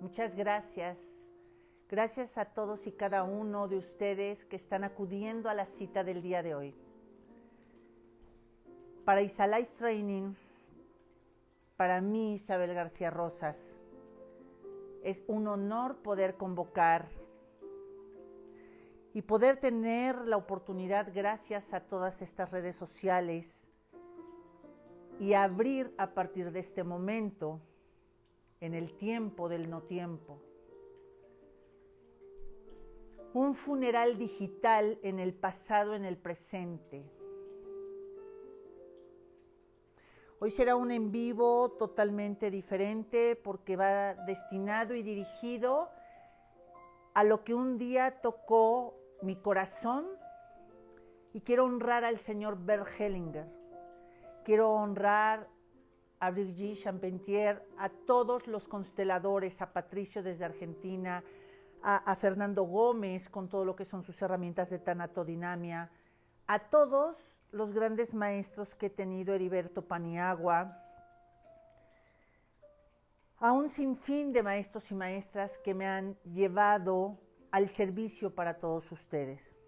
Muchas gracias. Gracias a todos y cada uno de ustedes que están acudiendo a la cita del día de hoy. Para Isalife Training, para mí, Isabel García Rosas, es un honor poder convocar y poder tener la oportunidad, gracias a todas estas redes sociales, y abrir a partir de este momento, en el tiempo del no tiempo, un funeral digital en el pasado, en el presente. Hoy será un en vivo totalmente diferente porque va destinado y dirigido a lo que un día tocó mi corazón y quiero honrar al señor Bert Hellinger. Quiero honrar a Brigitte Champentier, a todos los consteladores, a Patricio desde Argentina, a, Fernando Gómez con todo lo que son sus herramientas de tanatodinamia, a todos los grandes maestros que he tenido, Heriberto Paniagua, a un sinfín de maestros y maestras que me han llevado al servicio para todos ustedes.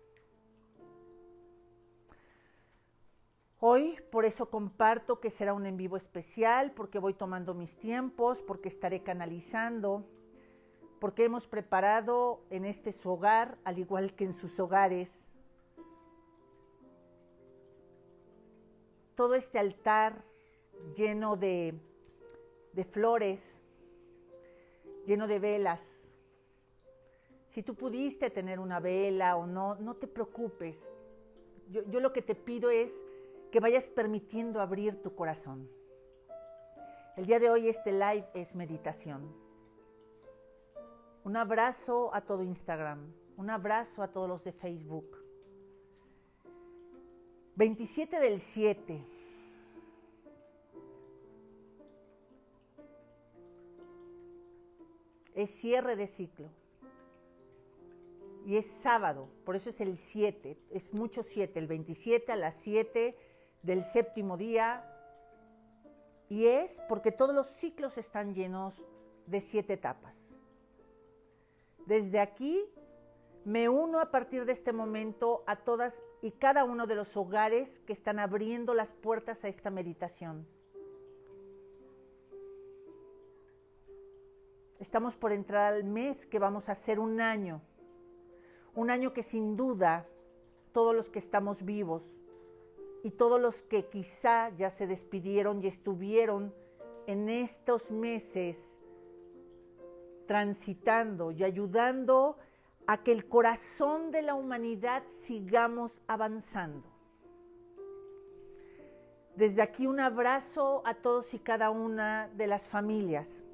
Hoy por eso comparto que será un en vivo especial, porque voy tomando mis tiempos, porque estaré canalizando, porque hemos preparado en este su hogar, al igual que en sus hogares, todo este altar lleno de, de flores, lleno de velas, si tú pudiste tener una vela o no, no te preocupes. Yo, yo lo que te pido es que vayas permitiendo abrir tu corazón. El día de hoy este live es meditación. Un abrazo a todo Instagram, un abrazo a todos los de Facebook. 27 del 7. Es cierre de ciclo y es sábado, por eso es el 7, es mucho 7, el 27 a las 7 del séptimo día, y es porque todos los ciclos están llenos de siete etapas. Desde aquí me uno a partir de este momento a todas y cada uno de los hogares que están abriendo las puertas a esta meditación. Estamos por entrar al mes que vamos a hacer un año un año que sin duda todos los que estamos vivos y todos los que quizá ya se despidieron y estuvieron en estos meses transitando y ayudando a que el corazón de la humanidad sigamos avanzando. Desde aquí un abrazo a todos y cada una de las familias,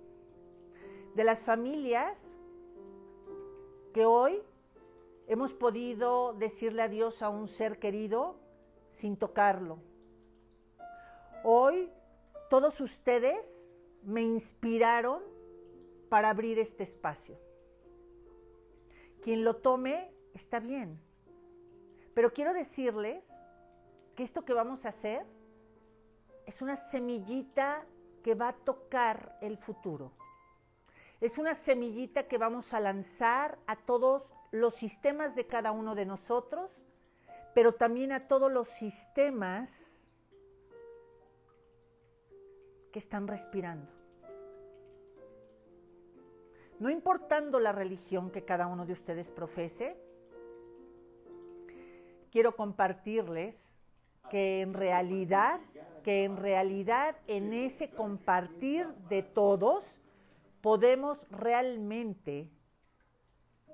de las familias que hoy Hemos podido decirle adiós a un ser querido sin tocarlo. Hoy todos ustedes me inspiraron para abrir este espacio. Quien lo tome está bien. Pero quiero decirles que esto que vamos a hacer es una semillita que va a tocar el futuro. Es una semillita que vamos a lanzar a todos los sistemas de cada uno de nosotros, pero también a todos los sistemas que están respirando. No importando la religión que cada uno de ustedes profese, quiero compartirles que en realidad, que en realidad en ese compartir de todos, podemos realmente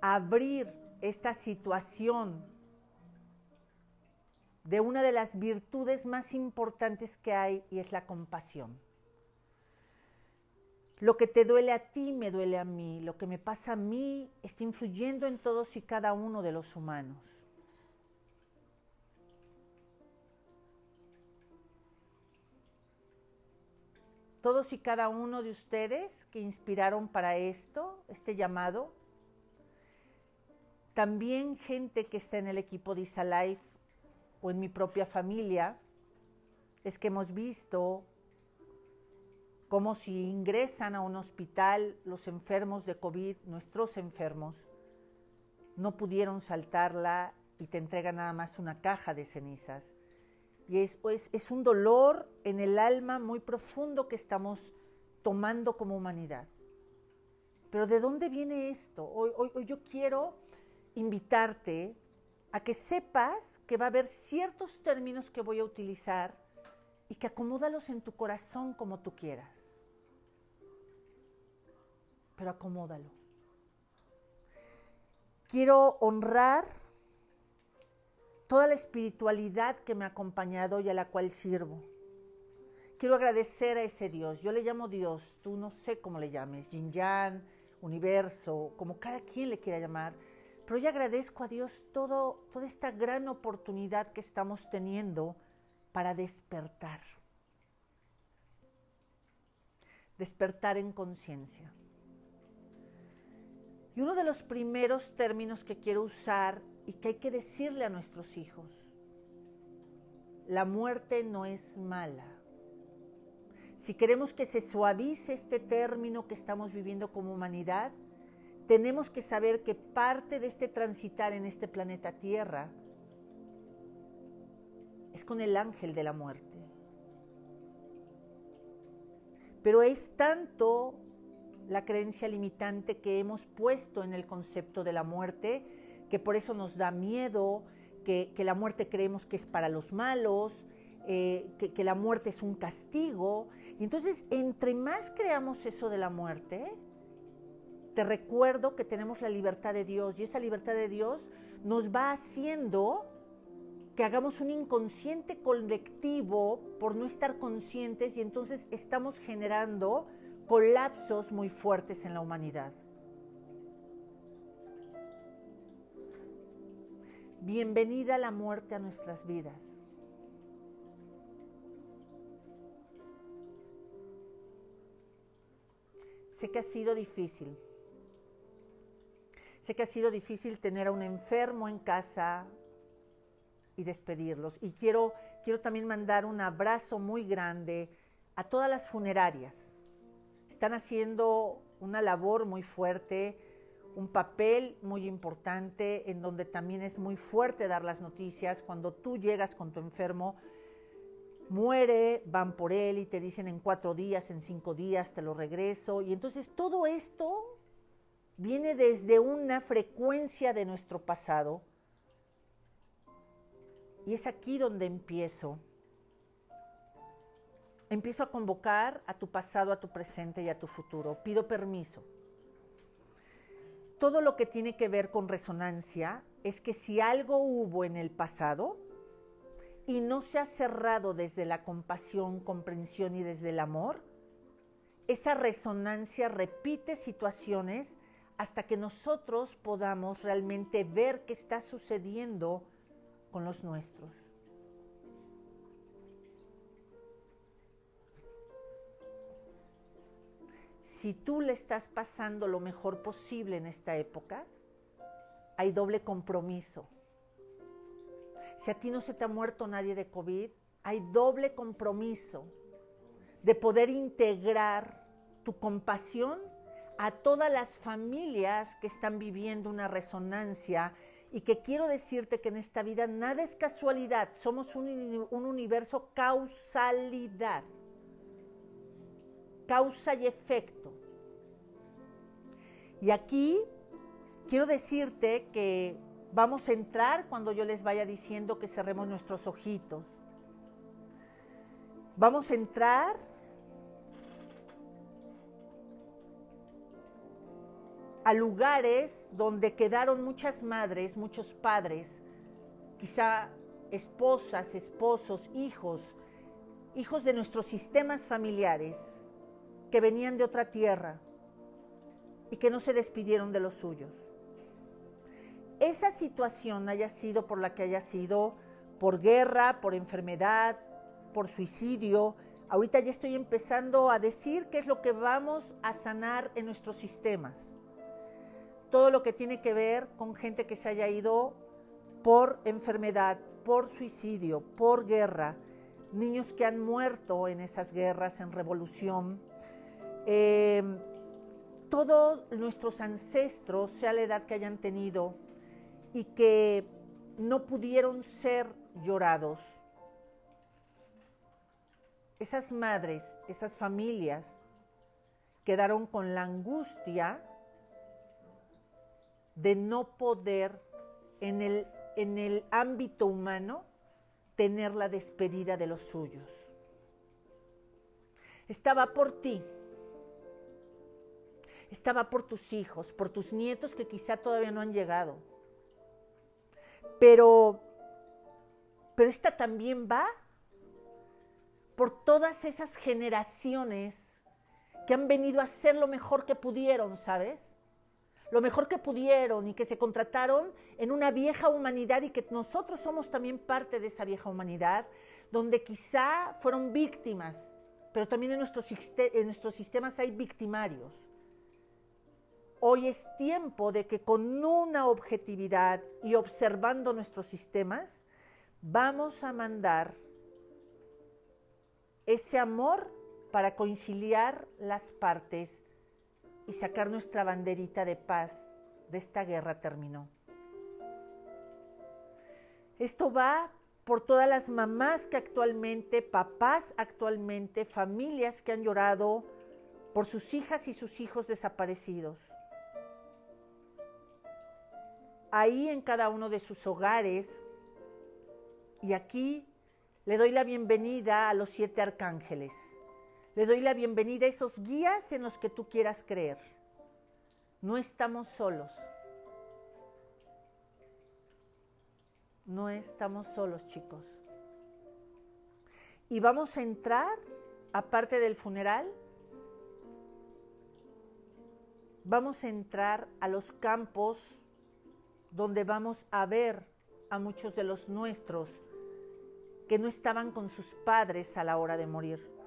abrir esta situación de una de las virtudes más importantes que hay y es la compasión. Lo que te duele a ti me duele a mí, lo que me pasa a mí está influyendo en todos y cada uno de los humanos. todos y cada uno de ustedes que inspiraron para esto, este llamado. También gente que está en el equipo de Isalife o en mi propia familia, es que hemos visto como si ingresan a un hospital los enfermos de COVID, nuestros enfermos, no pudieron saltarla y te entregan nada más una caja de cenizas. Y es, es, un dolor en el alma muy profundo que estamos tomando como humanidad. Pero ¿de dónde viene esto? Hoy, hoy, yo quiero invitarte a que sepas que va a haber ciertos términos que voy a utilizar y que acomódalos en tu corazón como tú quieras. Pero acomódalo. Quiero honrar toda la espiritualidad que me ha acompañado y a la cual sirvo. Quiero agradecer a ese Dios. Yo le llamo Dios, tú no sé cómo le llames, Yin Yang, universo, como cada quien le quiera llamar. Pero yo agradezco a Dios toda esta gran oportunidad que estamos teniendo para despertar. Despertar en conciencia. Y uno de los primeros términos que quiero usar y que hay que decirle a nuestros hijos. La muerte no es mala. Si queremos que se suavice este término que estamos viviendo como humanidad, tenemos que saber que parte de este transitar en este planeta Tierra es con el ángel de la muerte. Pero es tanto la creencia limitante que hemos puesto en el concepto de la muerte que por eso nos da miedo, que, la muerte creemos que es para los malos, eh, que, que la muerte es un castigo. Y entonces, entre más creamos eso de la muerte, te recuerdo que tenemos la libertad de Dios y esa libertad de Dios nos va haciendo que hagamos un inconsciente colectivo por no estar conscientes y entonces estamos generando colapsos muy fuertes en la humanidad. Bienvenida la muerte a nuestras vidas. Sé que ha sido difícil. Sé que ha sido difícil tener a un enfermo en casa y despedirlos. Y quiero, quiero también mandar un abrazo muy grande a todas las funerarias. Están haciendo una labor muy fuerte un papel muy importante en donde también es muy fuerte dar las noticias. Cuando tú llegas con tu enfermo, muere, van por él y te dicen en cuatro días, en cinco días te lo regreso. Y entonces todo esto viene desde una frecuencia de nuestro pasado. Y es aquí donde empiezo. Empiezo a convocar a tu pasado, a tu presente y a tu futuro. Pido permiso todo lo que tiene que ver con resonancia es que si algo hubo en el pasado y no se ha cerrado desde la compasión, comprensión y desde el amor, esa resonancia repite situaciones hasta que nosotros podamos realmente ver qué está sucediendo con los nuestros. si tú le estás pasando lo mejor posible en esta época, hay doble compromiso. Si a ti no se te ha muerto nadie de COVID, hay doble compromiso de poder integrar tu compasión a todas las familias que están viviendo una resonancia y que quiero decirte que en esta vida nada es casualidad, somos un, un universo causalidad causa y efecto. Y aquí quiero decirte que vamos a entrar cuando yo les vaya diciendo que cerremos nuestros ojitos. Vamos a entrar a lugares donde quedaron muchas madres, muchos padres, quizá esposas, esposos, hijos, hijos de nuestros sistemas familiares, que venían de otra tierra y que no se despidieron de los suyos. Esa situación haya sido por la que haya sido, por guerra, por enfermedad, por suicidio, ahorita ya estoy empezando a decir qué es lo que vamos a sanar en nuestros sistemas. Todo lo que tiene que ver con gente que se haya ido por enfermedad, por suicidio, por guerra, niños que han muerto en esas guerras, en revolución. Eh, todos nuestros ancestros, sea la edad que hayan tenido, y que no pudieron ser llorados. Esas madres, esas familias, quedaron con la angustia de no poder en el, en el ámbito humano tener la despedida de los suyos. Estaba por ti, estaba por tus hijos, por tus nietos que quizá todavía no han llegado. Pero, pero esta también va por todas esas generaciones que han venido a hacer lo mejor que pudieron, ¿sabes? Lo mejor que pudieron y que se contrataron en una vieja humanidad y que nosotros somos también parte de esa vieja humanidad, donde quizá fueron víctimas, pero también en nuestros, en nuestros sistemas hay victimarios. Hoy es tiempo de que con una objetividad y observando nuestros sistemas, vamos a mandar ese amor para conciliar las partes y sacar nuestra banderita de paz de esta guerra terminó. Esto va por todas las mamás que actualmente, papás actualmente, familias que han llorado por sus hijas y sus hijos desaparecidos ahí en cada uno de sus hogares. Y aquí le doy la bienvenida a los siete arcángeles. Le doy la bienvenida a esos guías en los que tú quieras creer. No estamos solos. No estamos solos, chicos. Y vamos a entrar, aparte del funeral, vamos a entrar a los campos donde vamos a ver a muchos de los nuestros que no estaban con sus padres a la hora de morir.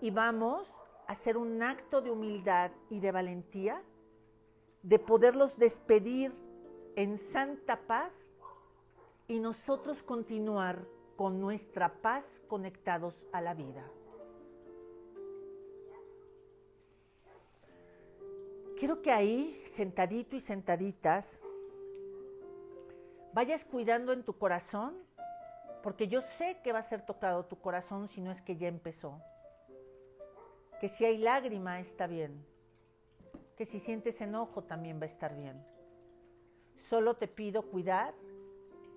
Y vamos a hacer un acto de humildad y de valentía, de poderlos despedir en santa paz y nosotros continuar con nuestra paz conectados a la vida. Quiero que ahí, sentadito y sentaditas, vayas cuidando en tu corazón, porque yo sé que va a ser tocado tu corazón si no es que ya empezó. Que si hay lágrima está bien, que si sientes enojo también va a estar bien. Solo te pido cuidar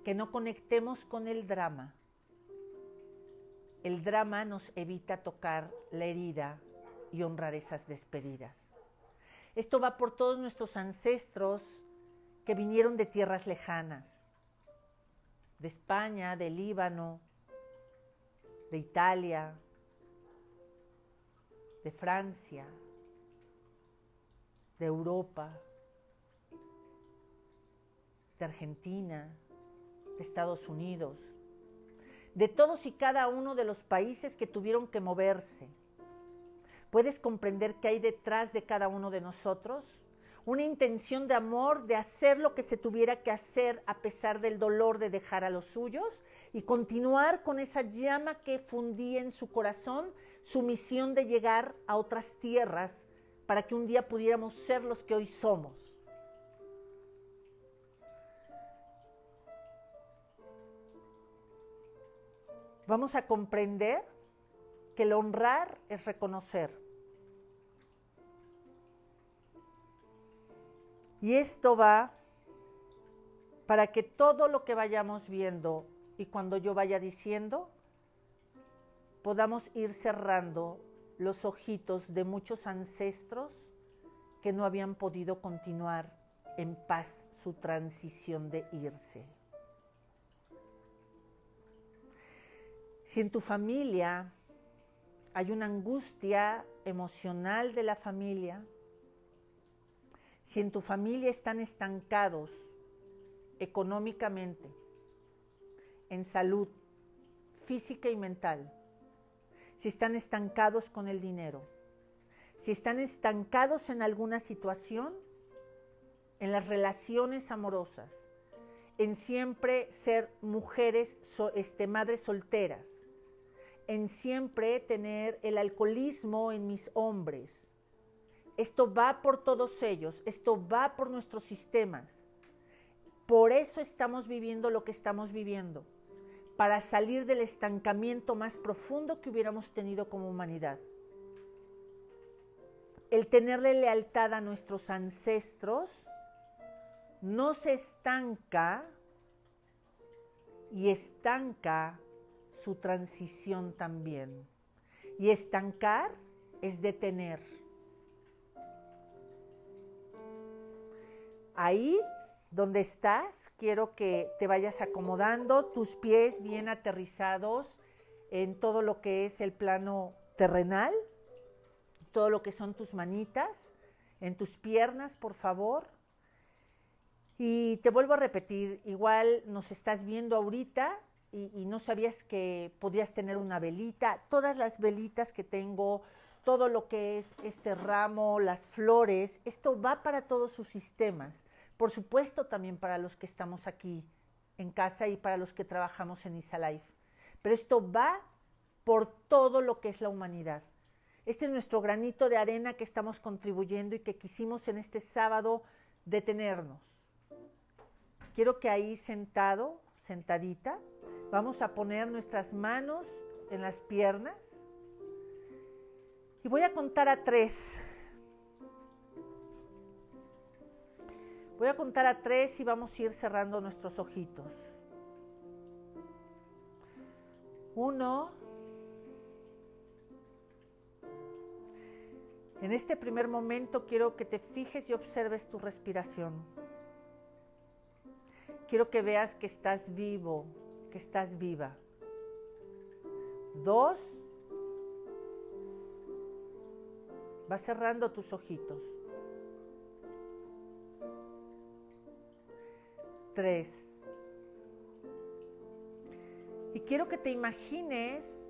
que no conectemos con el drama. El drama nos evita tocar la herida y honrar esas despedidas. Esto va por todos nuestros ancestros que vinieron de tierras lejanas, de España, de Líbano, de Italia, de Francia, de Europa, de Argentina, de Estados Unidos, de todos y cada uno de los países que tuvieron que moverse. ¿Puedes comprender qué hay detrás de cada uno de nosotros? una intención de amor, de hacer lo que se tuviera que hacer a pesar del dolor de dejar a los suyos y continuar con esa llama que fundía en su corazón su misión de llegar a otras tierras para que un día pudiéramos ser los que hoy somos. Vamos a comprender que el honrar es reconocer Y esto va para que todo lo que vayamos viendo y cuando yo vaya diciendo, podamos ir cerrando los ojitos de muchos ancestros que no habían podido continuar en paz su transición de irse. Si en tu familia hay una angustia emocional de la familia, si en tu familia están estancados económicamente, en salud física y mental, si están estancados con el dinero, si están estancados en alguna situación, en las relaciones amorosas, en siempre ser mujeres, este, madres solteras, en siempre tener el alcoholismo en mis hombres. Esto va por todos ellos, esto va por nuestros sistemas. Por eso estamos viviendo lo que estamos viviendo, para salir del estancamiento más profundo que hubiéramos tenido como humanidad. El tenerle lealtad a nuestros ancestros no se estanca y estanca su transición también. Y estancar es detener. Ahí donde estás, quiero que te vayas acomodando, tus pies bien aterrizados en todo lo que es el plano terrenal, todo lo que son tus manitas, en tus piernas, por favor. Y te vuelvo a repetir, igual nos estás viendo ahorita y, no sabías que podías tener una velita, todas las velitas que tengo, todo lo que es este ramo, las flores, esto va para todos sus sistemas. Por supuesto también para los que estamos aquí en casa y para los que trabajamos en Isalife. Pero esto va por todo lo que es la humanidad. Este es nuestro granito de arena que estamos contribuyendo y que quisimos en este sábado detenernos. Quiero que ahí sentado, sentadita, Vamos a poner nuestras manos en las piernas. Y voy a contar a tres. Voy a contar a tres y vamos a ir cerrando nuestros ojitos. Uno. En este primer momento quiero que te fijes y observes tu respiración. Quiero que veas que estás vivo, que estás viva. Dos, va cerrando tus ojitos. Y quiero que te imagines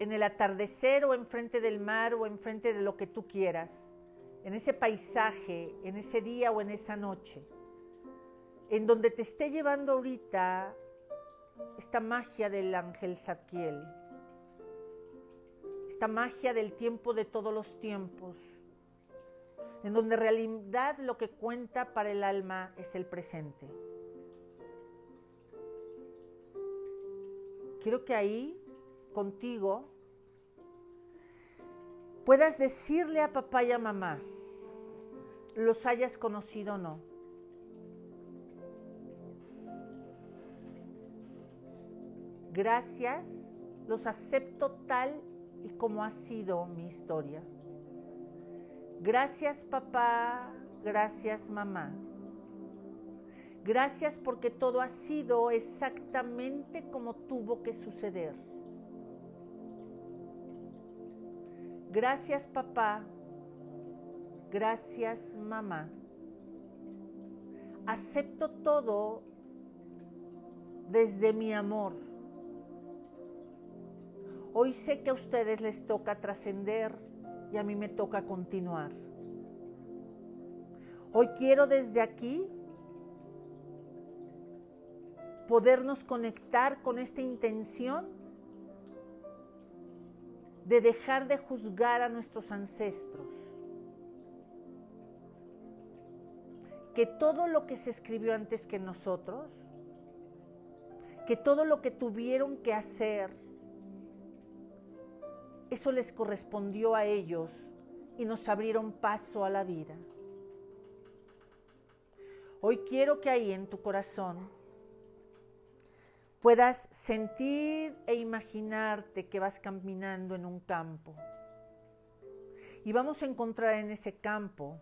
en el atardecer o enfrente del mar o enfrente de lo que tú quieras, en ese paisaje, en ese día o en esa noche, en donde te esté llevando ahorita esta magia del ángel Zadkiel, esta magia del tiempo de todos los tiempos, en donde realidad lo que cuenta para el alma es el presente. Quiero que ahí, contigo, puedas decirle a papá y a mamá, los hayas conocido o no, Gracias, los acepto tal y como ha sido mi historia. Gracias papá, gracias mamá. Gracias porque todo ha sido exactamente como tuvo que suceder. Gracias papá, gracias mamá. Acepto todo desde mi amor Hoy sé que a ustedes les toca trascender y a mí me toca continuar. Hoy quiero desde aquí podernos conectar con esta intención de dejar de juzgar a nuestros ancestros. Que todo lo que se escribió antes que nosotros, que todo lo que tuvieron que hacer, eso les correspondió a ellos y nos abrieron paso a la vida. Hoy quiero que ahí en tu corazón puedas sentir e imaginarte que vas caminando en un campo. Y vamos a encontrar en ese campo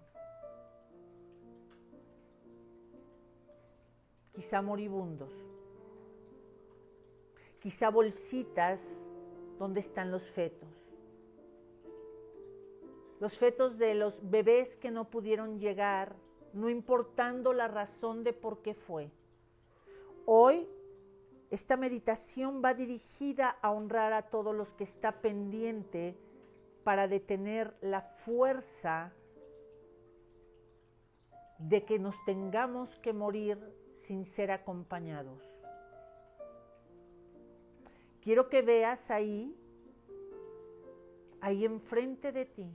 quizá moribundos, quizá bolsitas donde están los fetos los fetos de los bebés que no pudieron llegar, no importando la razón de por qué fue. Hoy esta meditación va dirigida a honrar a todos los que está pendiente para detener la fuerza de que nos tengamos que morir sin ser acompañados. quiero que veas ahí, ahí enfrente de ti,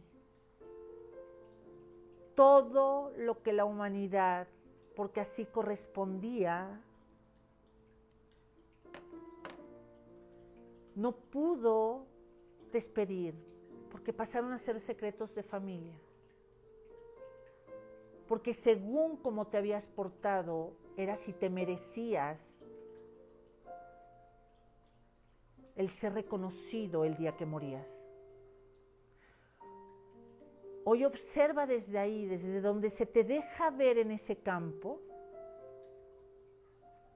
todo lo que la humanidad, porque así correspondía, no pudo despedir, porque pasaron a ser secretos de familia. Porque según como te habías portado, era si te merecías el ser reconocido el día que morías. Hoy observa desde ahí, desde donde se te deja ver en ese campo,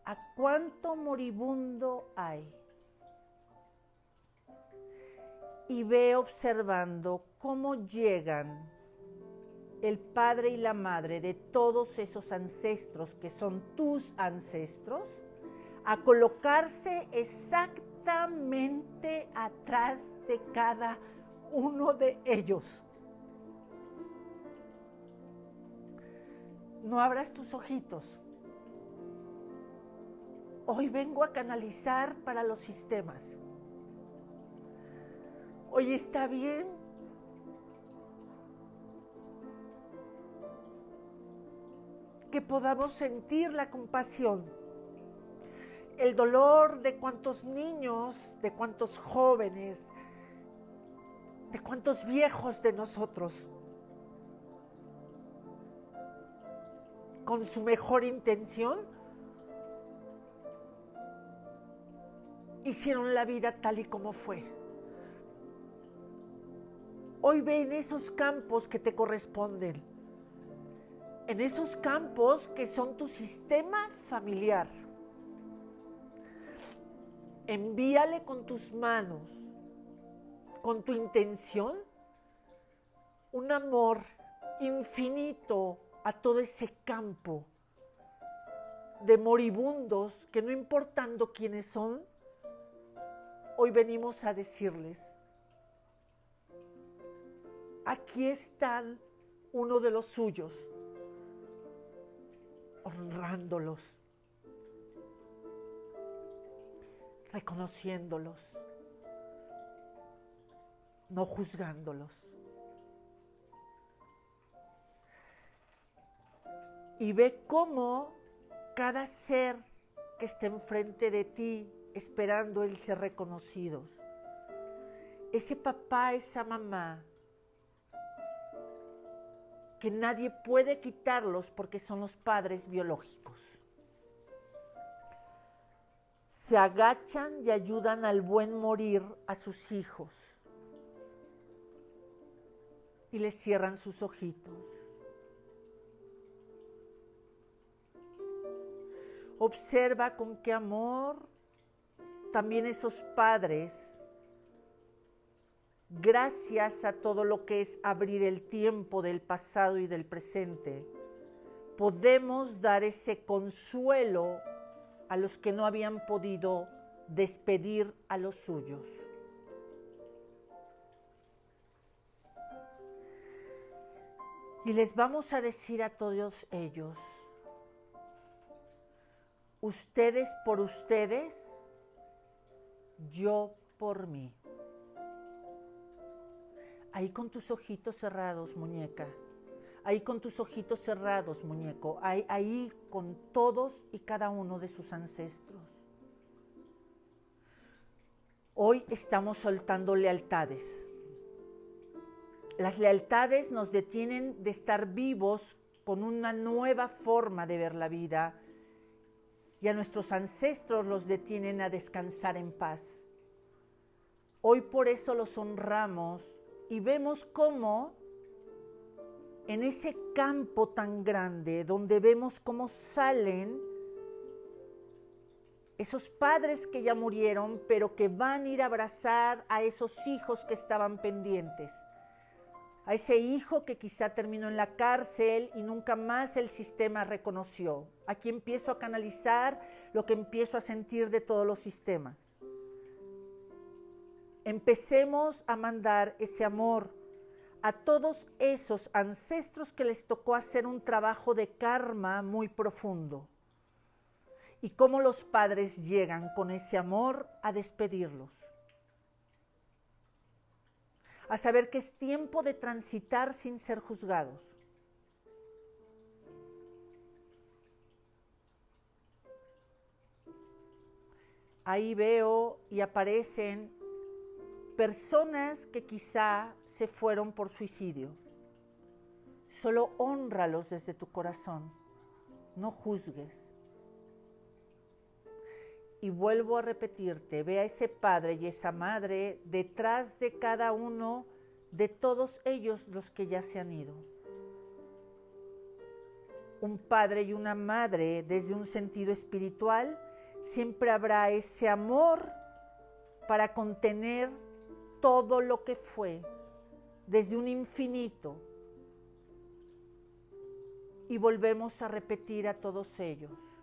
a cuánto moribundo hay. Y ve observando cómo llegan el padre y la madre de todos esos ancestros que son tus ancestros a colocarse exactamente atrás de cada uno de ellos. No abras tus ojitos. Hoy vengo a canalizar para los sistemas. Hoy está bien que podamos sentir la compasión, el dolor de cuantos niños, de cuantos jóvenes, de cuantos viejos de nosotros, con su mejor intención, hicieron la vida tal y como fue. Hoy ven esos campos que te corresponden en esos campos que son tu sistema familiar. Envíale con tus manos, con tu intención, un amor infinito a todo ese campo de moribundos que no importando quiénes son, hoy venimos a decirles, aquí están uno de los suyos honrándolos, reconociéndolos, no juzgándolos. Y ve cómo cada ser que esté enfrente de ti esperando el ser reconocidos, ese papá, esa mamá, que nadie puede quitarlos porque son los padres biológicos. Se agachan y ayudan al buen morir a sus hijos y les cierran sus ojitos. Observa con qué amor también esos padres gracias a todo lo que es abrir el tiempo del pasado y del presente, podemos dar ese consuelo a los que no habían podido despedir a los suyos. Y les vamos a decir a todos ellos, ustedes por ustedes, yo por mí. Ahí con tus ojitos cerrados, muñeca. Ahí con tus ojitos cerrados, muñeco. Ahí, con todos y cada uno de sus ancestros. Hoy estamos soltando lealtades. Las lealtades nos detienen de estar vivos con una nueva forma de ver la vida y a nuestros ancestros los detienen a descansar en paz. Hoy por eso los honramos y vemos cómo en ese campo tan grande, donde vemos cómo salen esos padres que ya murieron, pero que van a ir a abrazar a esos hijos que estaban pendientes, a ese hijo que quizá terminó en la cárcel y nunca más el sistema reconoció. Aquí empiezo a canalizar lo que empiezo a sentir de todos los sistemas empecemos a mandar ese amor a todos esos ancestros que les tocó hacer un trabajo de karma muy profundo y cómo los padres llegan con ese amor a despedirlos. A saber que es tiempo de transitar sin ser juzgados. Ahí veo y aparecen personas que quizá se fueron por suicidio. Solo honralos desde tu corazón, no juzgues. Y vuelvo a repetirte, ve a ese padre y esa madre detrás de cada uno de todos ellos los que ya se han ido. Un padre y una madre desde un sentido espiritual, siempre habrá ese amor para contener todo lo que fue desde un infinito y volvemos a repetir a todos ellos.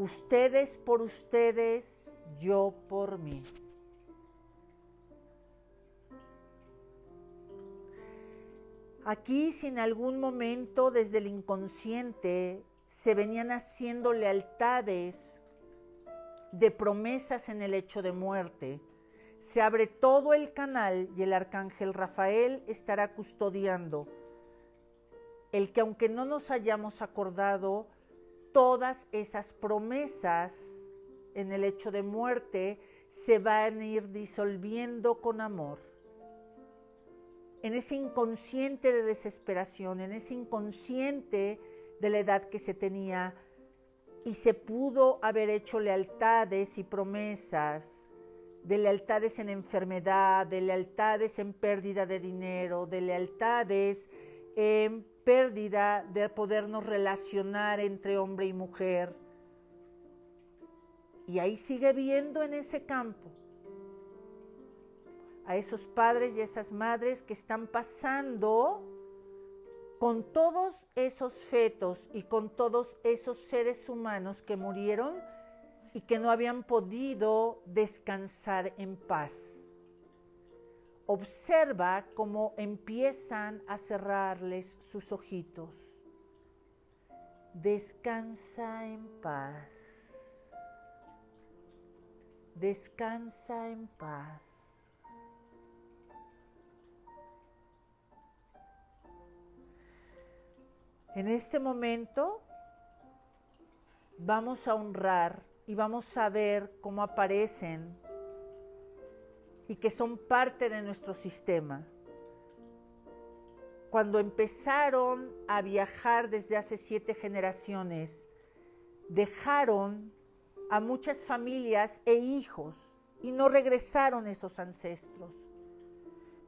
Ustedes por ustedes, yo por mí. Aquí si en algún momento desde el inconsciente se venían haciendo lealtades de promesas en el hecho de muerte, se abre todo el canal y el arcángel Rafael estará custodiando el que aunque no nos hayamos acordado, todas esas promesas en el hecho de muerte se van a ir disolviendo con amor. En ese inconsciente de desesperación, en ese inconsciente de la edad que se tenía, y se pudo haber hecho lealtades y promesas, de lealtades en enfermedad, de lealtades en pérdida de dinero, de lealtades en pérdida de podernos relacionar entre hombre y mujer. Y ahí sigue viendo en ese campo a esos padres y esas madres que están pasando con todos esos fetos y con todos esos seres humanos que murieron y que no habían podido descansar en paz. Observa cómo empiezan a cerrarles sus ojitos. Descansa en paz. Descansa en paz. En este momento vamos a honrar y vamos a ver cómo aparecen y que son parte de nuestro sistema. Cuando empezaron a viajar desde hace siete generaciones, dejaron a muchas familias e hijos y no regresaron esos ancestros.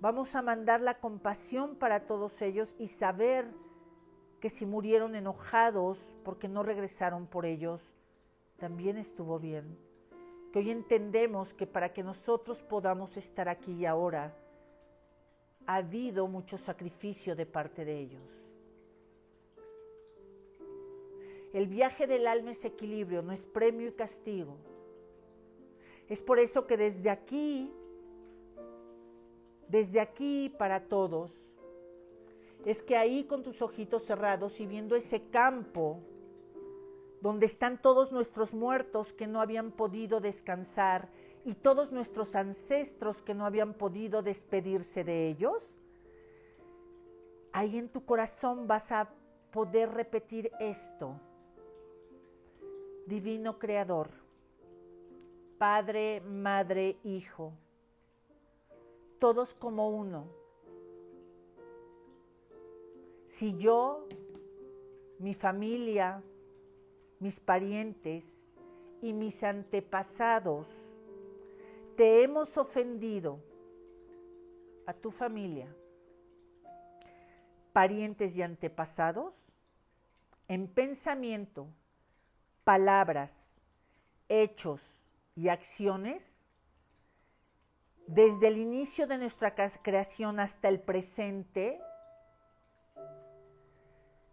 Vamos a mandar la compasión para todos ellos y saber que si murieron enojados porque no regresaron por ellos, también estuvo bien. Que hoy entendemos que para que nosotros podamos estar aquí y ahora, ha habido mucho sacrificio de parte de ellos. El viaje del alma es equilibrio, no es premio y castigo. Es por eso que desde aquí, desde aquí para todos, es que ahí con tus ojitos cerrados y viendo ese campo donde están todos nuestros muertos que no habían podido descansar y todos nuestros ancestros que no habían podido despedirse de ellos, ahí en tu corazón vas a poder repetir esto. Divino Creador, Padre, Madre, Hijo, todos como uno si yo, mi familia, mis parientes y mis antepasados te hemos ofendido a tu familia, parientes y antepasados, en pensamiento, palabras, hechos y acciones, desde el inicio de nuestra creación hasta el presente,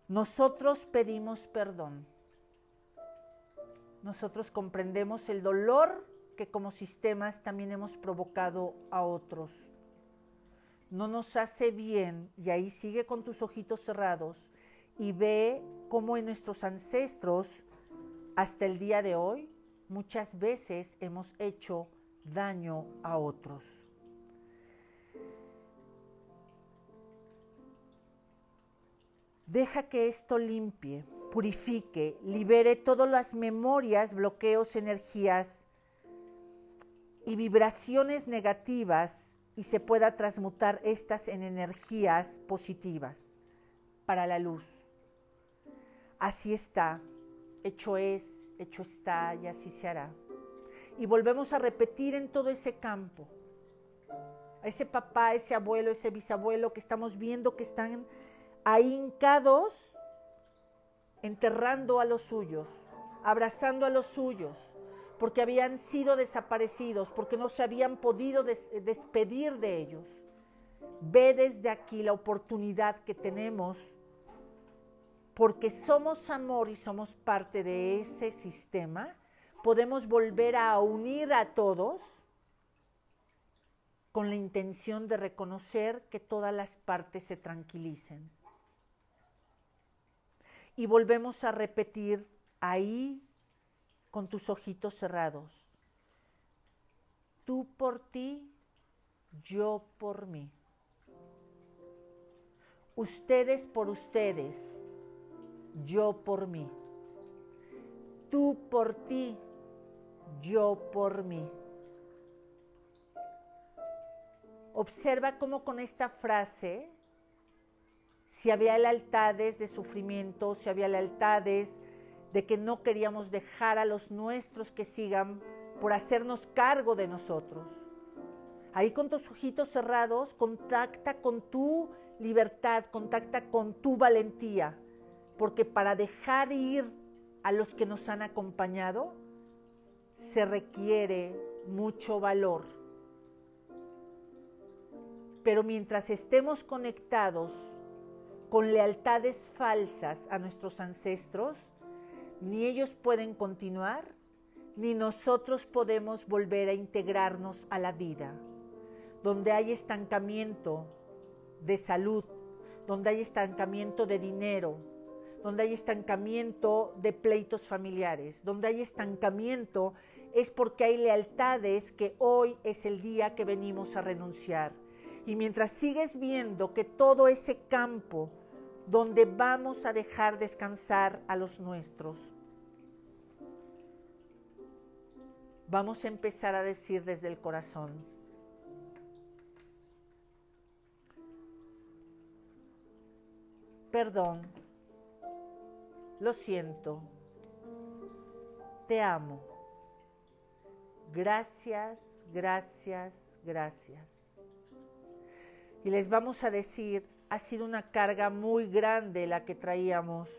nosotros pedimos perdón. Nosotros comprendemos el dolor que como sistemas también hemos provocado a otros. No nos hace bien, y ahí sigue con tus ojitos cerrados, y ve cómo en nuestros ancestros, hasta el día de hoy, muchas veces hemos hecho daño a otros. Deja que esto limpie, purifique, libere todas las memorias, bloqueos, energías y vibraciones negativas y se pueda transmutar estas en energías positivas para la luz. Así está, hecho es, hecho está y así se hará. Y volvemos a repetir en todo ese campo, a ese papá, ese abuelo, ese bisabuelo que estamos viendo que están hincados enterrando a los suyos, abrazando a los suyos, porque habían sido desaparecidos, porque no se habían podido despedir de ellos. Ve desde aquí la oportunidad que tenemos, porque somos amor y somos parte de ese sistema, podemos volver a unir a todos con la intención de reconocer que todas las partes se tranquilicen y volvemos a repetir ahí con tus ojitos cerrados. Tú por ti, yo por mí. Ustedes por ustedes, yo por mí. Tú por ti, yo por mí. Observa cómo con esta frase si había lealtades de sufrimiento, si había lealtades de que no queríamos dejar a los nuestros que sigan por hacernos cargo de nosotros. Ahí con tus ojitos cerrados, contacta con tu libertad, contacta con tu valentía, porque para dejar ir a los que nos han acompañado se requiere mucho valor. Pero mientras estemos conectados con lealtades falsas a nuestros ancestros, ni ellos pueden continuar, ni nosotros podemos volver a integrarnos a la vida, donde hay estancamiento de salud, donde hay estancamiento de dinero, donde hay estancamiento de pleitos familiares, donde hay estancamiento es porque hay lealtades que hoy es el día que venimos a renunciar. Y mientras sigues viendo que todo ese campo donde vamos a dejar descansar a los nuestros. Vamos a empezar a decir desde el corazón. Perdón, lo siento, te amo. Gracias, gracias, gracias. Y les vamos a decir, ha sido una carga muy grande la que traíamos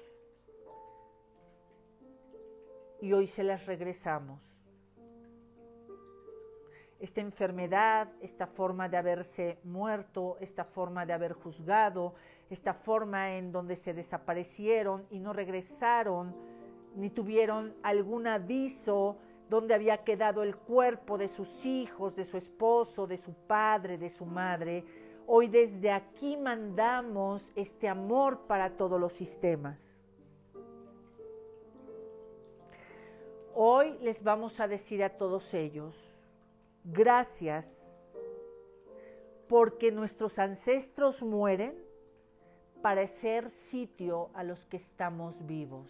y hoy se las regresamos. Esta enfermedad, esta forma de haberse muerto, esta forma de haber juzgado, esta forma en donde se desaparecieron y no regresaron, ni tuvieron algún aviso donde había quedado el cuerpo de sus hijos, de su esposo, de su padre, de su madre, Hoy desde aquí mandamos este amor para todos los sistemas. Hoy les vamos a decir a todos ellos, gracias porque nuestros ancestros mueren para ser sitio a los que estamos vivos.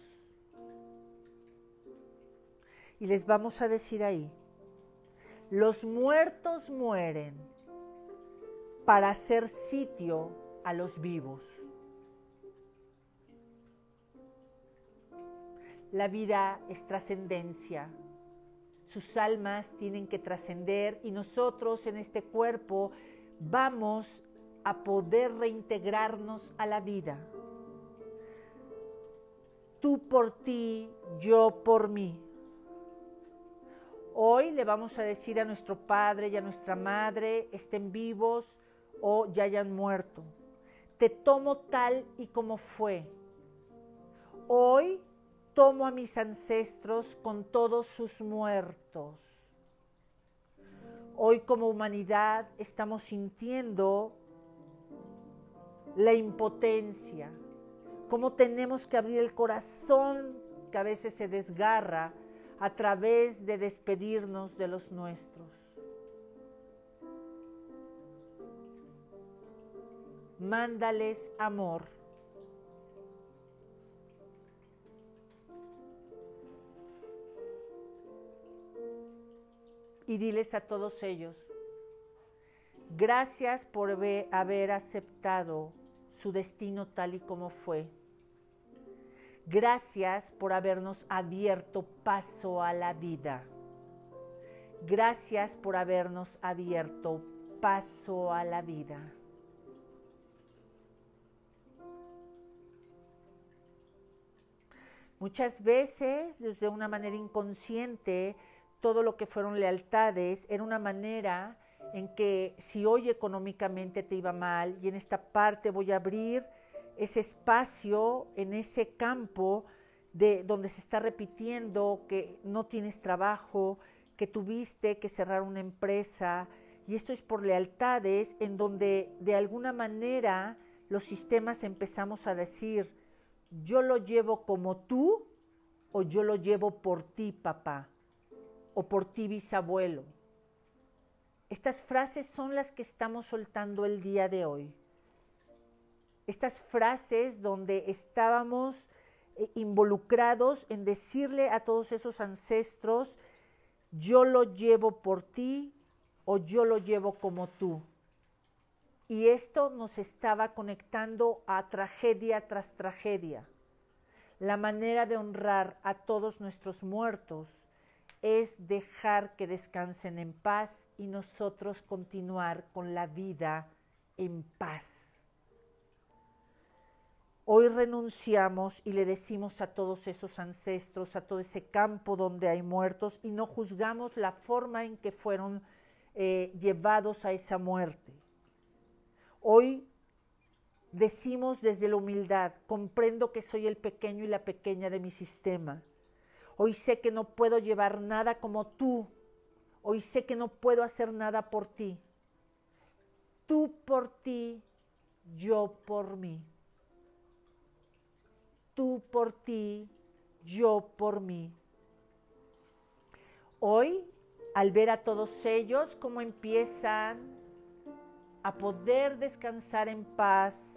Y les vamos a decir ahí, los muertos mueren para hacer sitio a los vivos. La vida es trascendencia. Sus almas tienen que trascender y nosotros en este cuerpo vamos a poder reintegrarnos a la vida. Tú por ti, yo por mí. Hoy le vamos a decir a nuestro Padre y a nuestra Madre, estén vivos, o ya hayan muerto. Te tomo tal y como fue. Hoy tomo a mis ancestros con todos sus muertos. Hoy como humanidad estamos sintiendo la impotencia. cómo tenemos que abrir el corazón que a veces se desgarra a través de despedirnos de los nuestros. Mándales amor. Y diles a todos ellos, gracias por haber aceptado su destino tal y como fue. Gracias por habernos abierto paso a la vida. Gracias por habernos abierto paso a la vida. Muchas veces, desde una manera inconsciente, todo lo que fueron lealtades era una manera en que si hoy económicamente te iba mal y en esta parte voy a abrir ese espacio, en ese campo de donde se está repitiendo que no tienes trabajo, que tuviste que cerrar una empresa, y esto es por lealtades en donde de alguna manera los sistemas empezamos a decir, yo lo llevo como tú o yo lo llevo por ti, papá, o por ti, bisabuelo. Estas frases son las que estamos soltando el día de hoy. Estas frases donde estábamos eh, involucrados en decirle a todos esos ancestros, yo lo llevo por ti o yo lo llevo como tú. Y esto nos estaba conectando a tragedia tras tragedia. La manera de honrar a todos nuestros muertos es dejar que descansen en paz y nosotros continuar con la vida en paz. Hoy renunciamos y le decimos a todos esos ancestros, a todo ese campo donde hay muertos y no juzgamos la forma en que fueron eh, llevados a esa muerte. Hoy decimos desde la humildad, comprendo que soy el pequeño y la pequeña de mi sistema Hoy sé que no puedo llevar nada como tú. Hoy sé que no puedo hacer nada por ti. Tú por ti, yo por mí. Tú por ti, yo por mí. Hoy, al ver a todos ellos cómo empiezan a poder descansar en paz,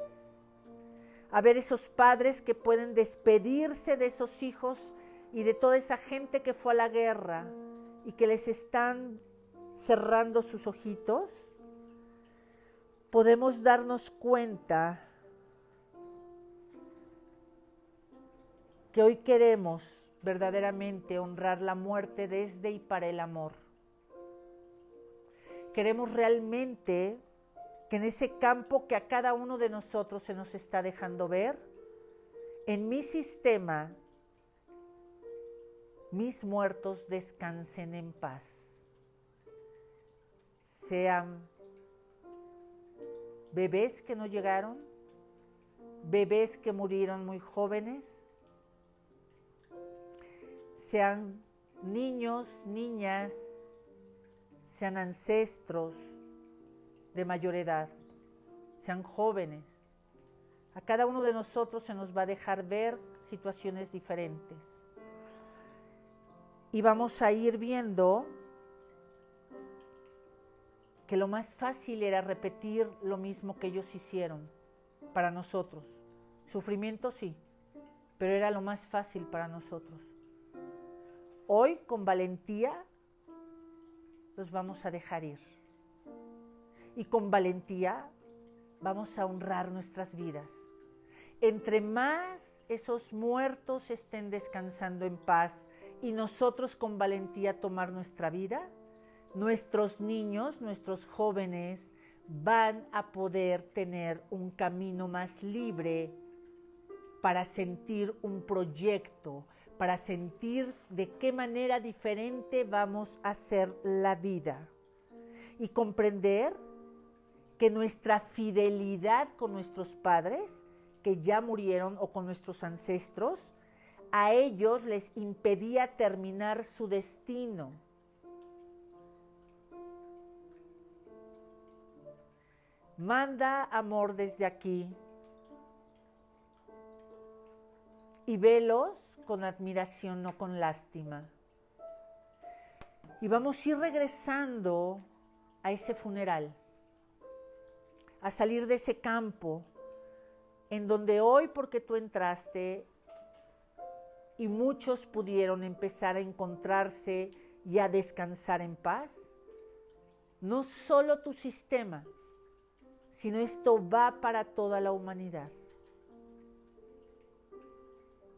a ver esos padres que pueden despedirse de esos hijos y de toda esa gente que fue a la guerra y que les están cerrando sus ojitos, podemos darnos cuenta que hoy queremos verdaderamente honrar la muerte desde y para el amor. Queremos realmente que en ese campo que a cada uno de nosotros se nos está dejando ver, en mi sistema mis muertos descansen en paz. Sean bebés que no llegaron, bebés que murieron muy jóvenes, sean niños, niñas, sean ancestros de mayor edad, sean jóvenes. A cada uno de nosotros se nos va a dejar ver situaciones diferentes y vamos a ir viendo que lo más fácil era repetir lo mismo que ellos hicieron para nosotros. Sufrimiento sí, pero era lo más fácil para nosotros. Hoy con valentía los vamos a dejar ir. Y con valentía vamos a honrar nuestras vidas. Entre más esos muertos estén descansando en paz, y nosotros con valentía tomar nuestra vida, nuestros niños, nuestros jóvenes van a poder tener un camino más libre para sentir un proyecto, para sentir de qué manera diferente vamos a hacer la vida y comprender que nuestra fidelidad con nuestros padres, que ya murieron, o con nuestros ancestros, a ellos les impedía terminar su destino. Manda amor desde aquí. y velos con admiración, no con lástima. Y vamos a ir regresando a ese funeral, a salir de ese campo en donde hoy, porque tú entraste, y muchos pudieron empezar a encontrarse y a descansar en paz, no solo tu sistema, sino esto va para toda la humanidad.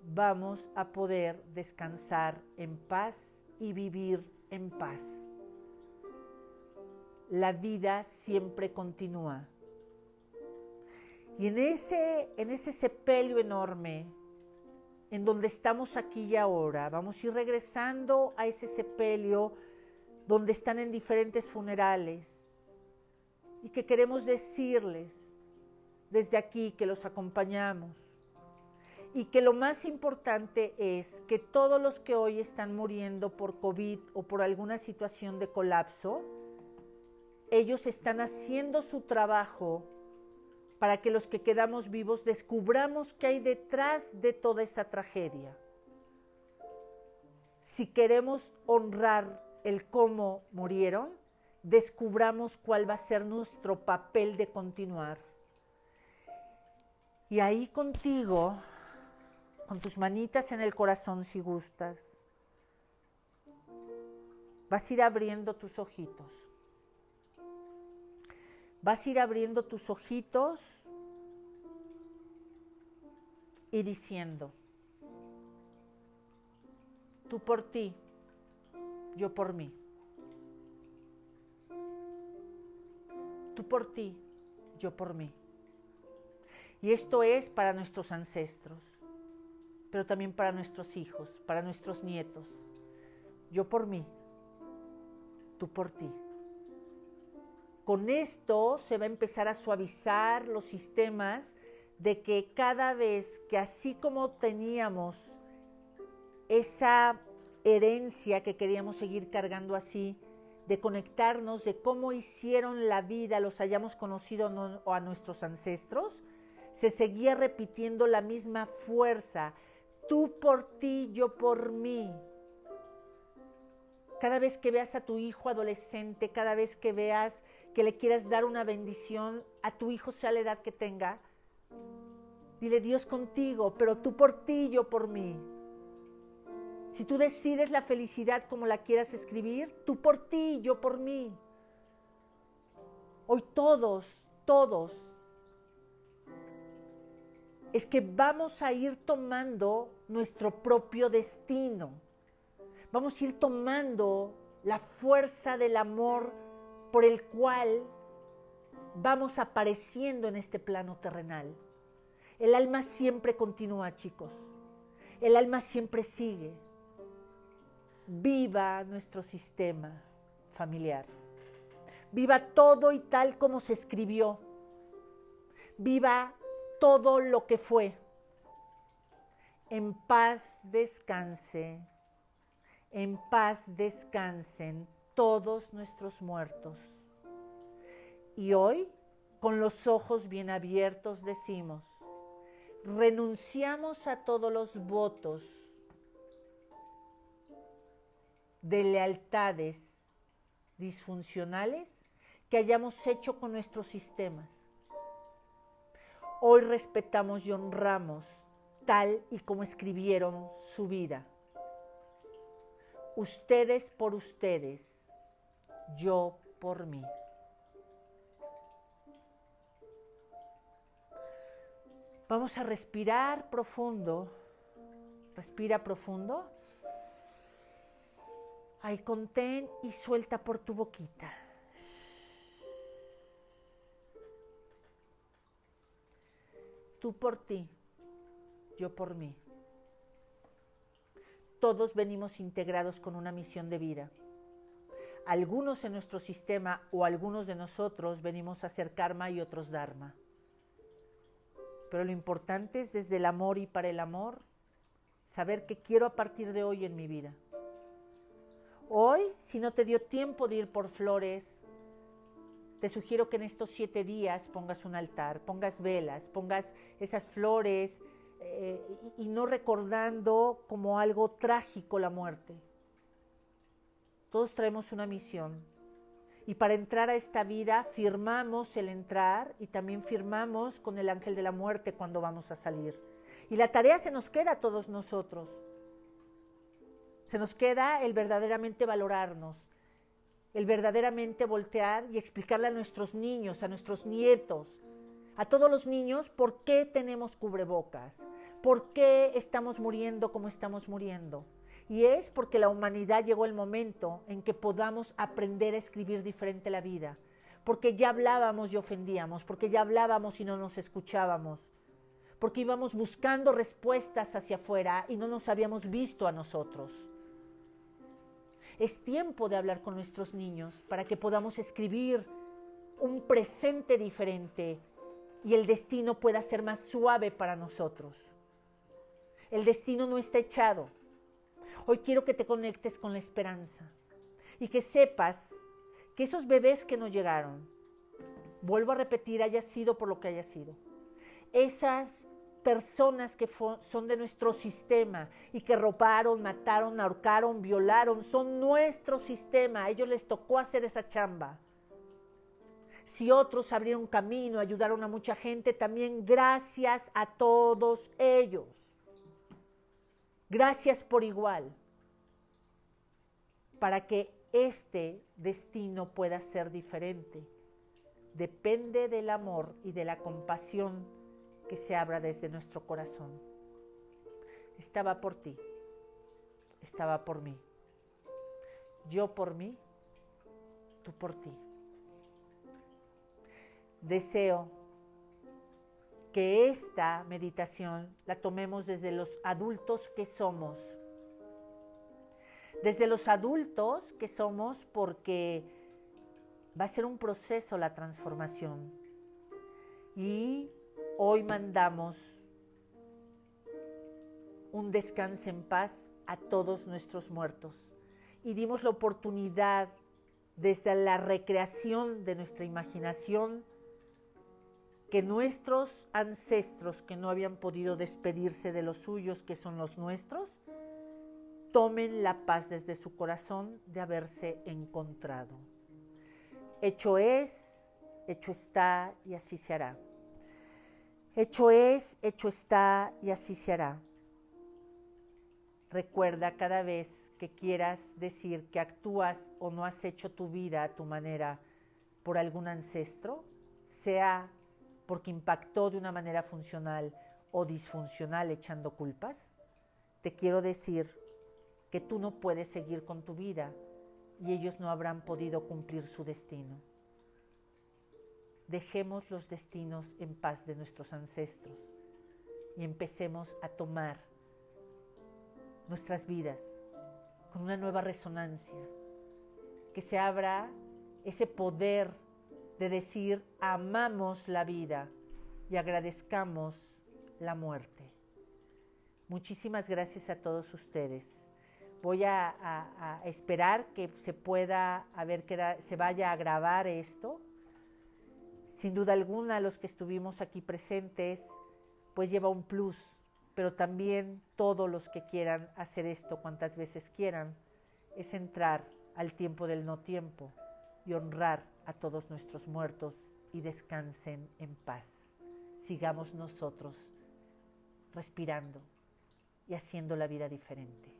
Vamos a poder descansar en paz y vivir en paz. La vida siempre continúa. Y en ese, en ese sepelio enorme, en donde estamos aquí y ahora, vamos a ir regresando a ese sepelio donde están en diferentes funerales y que queremos decirles desde aquí que los acompañamos. Y que lo más importante es que todos los que hoy están muriendo por COVID o por alguna situación de colapso, ellos están haciendo su trabajo para que los que quedamos vivos descubramos qué hay detrás de toda esta tragedia. Si queremos honrar el cómo murieron, descubramos cuál va a ser nuestro papel de continuar. Y ahí contigo, con tus manitas en el corazón si gustas, vas a ir abriendo tus ojitos vas a ir abriendo tus ojitos y diciendo, tú por ti, yo por mí. Tú por ti, yo por mí. Y esto es para nuestros ancestros, pero también para nuestros hijos, para nuestros nietos. Yo por mí, tú por ti. Con esto se va a empezar a suavizar los sistemas de que cada vez que así como teníamos esa herencia que queríamos seguir cargando así, de conectarnos de cómo hicieron la vida, los hayamos conocido a nuestros ancestros, se seguía repitiendo la misma fuerza, tú por ti, yo por mí, cada vez que veas a tu hijo adolescente, cada vez que veas que le quieras dar una bendición a tu hijo, sea la edad que tenga, dile Dios contigo, pero tú por ti, yo por mí. Si tú decides la felicidad como la quieras escribir, tú por ti, yo por mí. Hoy todos, todos, es que vamos a ir tomando nuestro propio destino vamos a ir tomando la fuerza del amor por el cual vamos apareciendo en este plano terrenal. El alma siempre continúa, chicos. El alma siempre sigue. Viva nuestro sistema familiar. Viva todo y tal como se escribió. Viva todo lo que fue. En paz descanse en paz descansen todos nuestros muertos. Y hoy, con los ojos bien abiertos, decimos, renunciamos a todos los votos de lealtades disfuncionales que hayamos hecho con nuestros sistemas. Hoy respetamos y honramos tal y como escribieron su vida ustedes por ustedes, yo por mí. Vamos a respirar profundo. Respira profundo. Ahí contén y suelta por tu boquita. Tú por ti, yo por mí todos venimos integrados con una misión de vida. Algunos en nuestro sistema o algunos de nosotros venimos a hacer karma y otros dharma. Pero lo importante es desde el amor y para el amor, saber qué quiero a partir de hoy en mi vida. Hoy, si no te dio tiempo de ir por flores, te sugiero que en estos siete días pongas un altar, pongas velas, pongas esas flores, eh, y no recordando como algo trágico la muerte. Todos traemos una misión. Y para entrar a esta vida firmamos el entrar y también firmamos con el ángel de la muerte cuando vamos a salir. Y la tarea se nos queda a todos nosotros. Se nos queda el verdaderamente valorarnos, el verdaderamente voltear y explicarle a nuestros niños, a nuestros nietos, a todos los niños por qué tenemos cubrebocas, por qué estamos muriendo como estamos muriendo. Y es porque la humanidad llegó el momento en que podamos aprender a escribir diferente la vida, porque ya hablábamos y ofendíamos, porque ya hablábamos y no nos escuchábamos, porque íbamos buscando respuestas hacia afuera y no nos habíamos visto a nosotros. Es tiempo de hablar con nuestros niños para que podamos escribir un presente diferente y el destino pueda ser más suave para nosotros. El destino no está echado, Hoy quiero que te conectes con la esperanza y que sepas que esos bebés que no llegaron, vuelvo a repetir, haya sido por lo que haya sido, esas personas que son de nuestro sistema y que robaron, mataron, ahorcaron, violaron, son nuestro sistema, a ellos les tocó hacer esa chamba. Si otros abrieron camino, ayudaron a mucha gente, también gracias a todos ellos. Gracias por igual, para que este destino pueda ser diferente. Depende del amor y de la compasión que se abra desde nuestro corazón. Estaba por ti, estaba por mí. Yo por mí, tú por ti. Deseo que esta meditación la tomemos desde los adultos que somos. Desde los adultos que somos porque va a ser un proceso la transformación. Y hoy mandamos un descanso en paz a todos nuestros muertos y dimos la oportunidad desde la recreación de nuestra imaginación que nuestros ancestros que no habían podido despedirse de los suyos, que son los nuestros, tomen la paz desde su corazón de haberse encontrado. Hecho es, hecho está y así se hará. Hecho es, hecho está y así se hará. Recuerda cada vez que quieras decir que actúas o no has hecho tu vida a tu manera por algún ancestro, sea porque impactó de una manera funcional o disfuncional echando culpas, te quiero decir que tú no puedes seguir con tu vida y ellos no habrán podido cumplir su destino. Dejemos los destinos en paz de nuestros ancestros y empecemos a tomar nuestras vidas con una nueva resonancia, que se abra ese poder de decir amamos la vida y agradezcamos la muerte. Muchísimas gracias a todos ustedes. Voy a, esperar que se pueda, a ver que se vaya a grabar esto. Sin duda alguna, los que estuvimos aquí presentes, pues lleva un plus, pero también todos los que quieran hacer esto cuantas veces quieran, es entrar al tiempo del no tiempo y honrar a todos nuestros muertos y descansen en paz. Sigamos nosotros respirando y haciendo la vida diferente.